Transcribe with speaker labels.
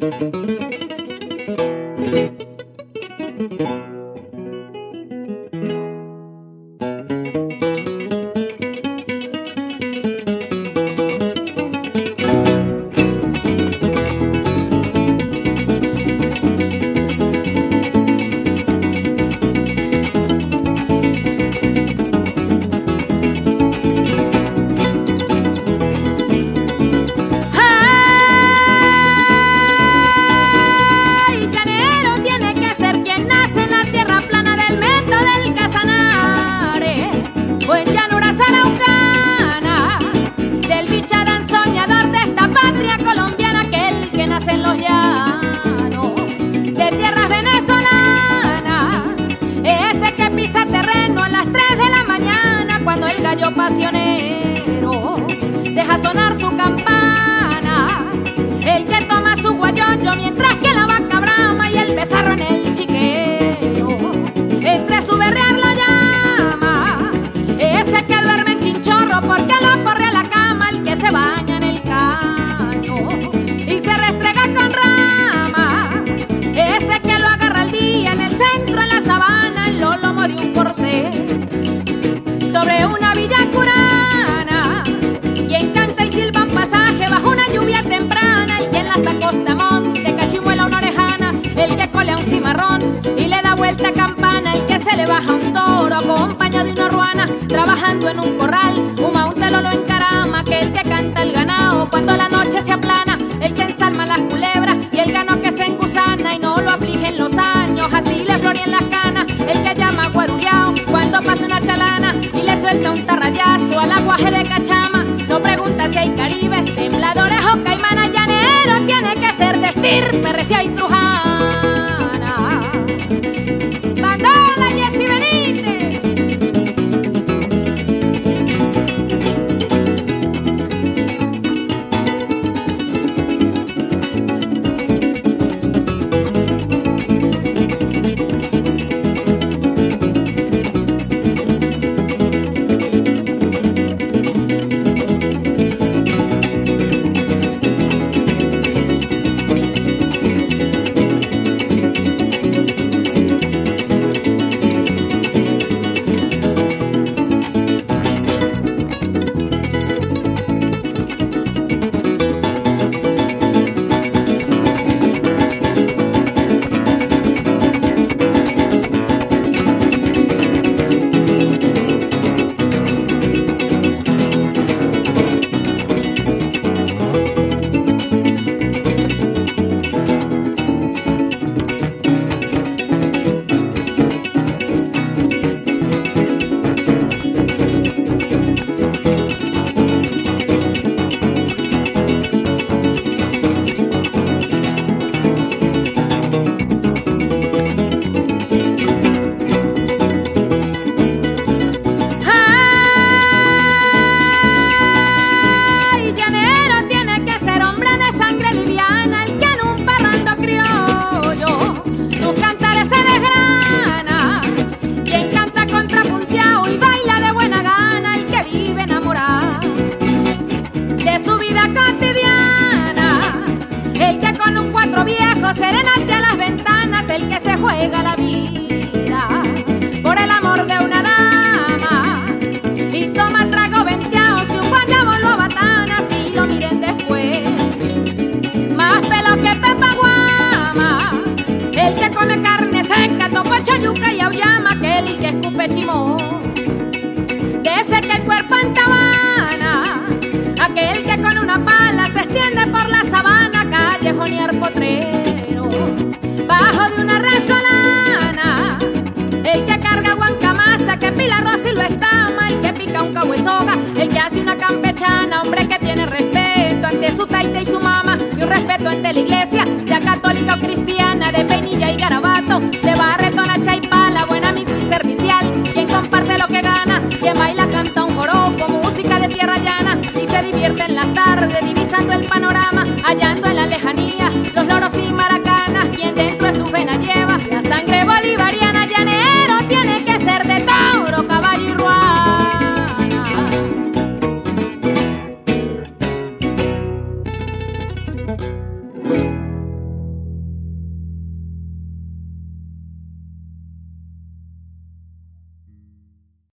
Speaker 1: Thank you. pasiones. en un corral. Un telo lo encarama, que el que canta el ganado. Cuando la noche se aplana, el que ensalma las culebras y el gano que se engusana y no lo afligen los años. Así le florían las canas, el que llama guaruriao cuando pasa una chalana y le suelta un tarrayazo al aguaje de cachama. No pregunta si hay caribes, tembladores o caimanas llaneros. Tiene que ser de estirpe, recién conocer en arte a las ventanas el que se juega la vida. y un respeto ante la iglesia, sea católica o cristiana, de peinilla y garabato, de barretona, chaipala, buen amigo y servicial, quien comparte lo que gana, quien baila, canta un joropo, música de tierra llana, y se divierte en las tardes, divisando el panorama, allá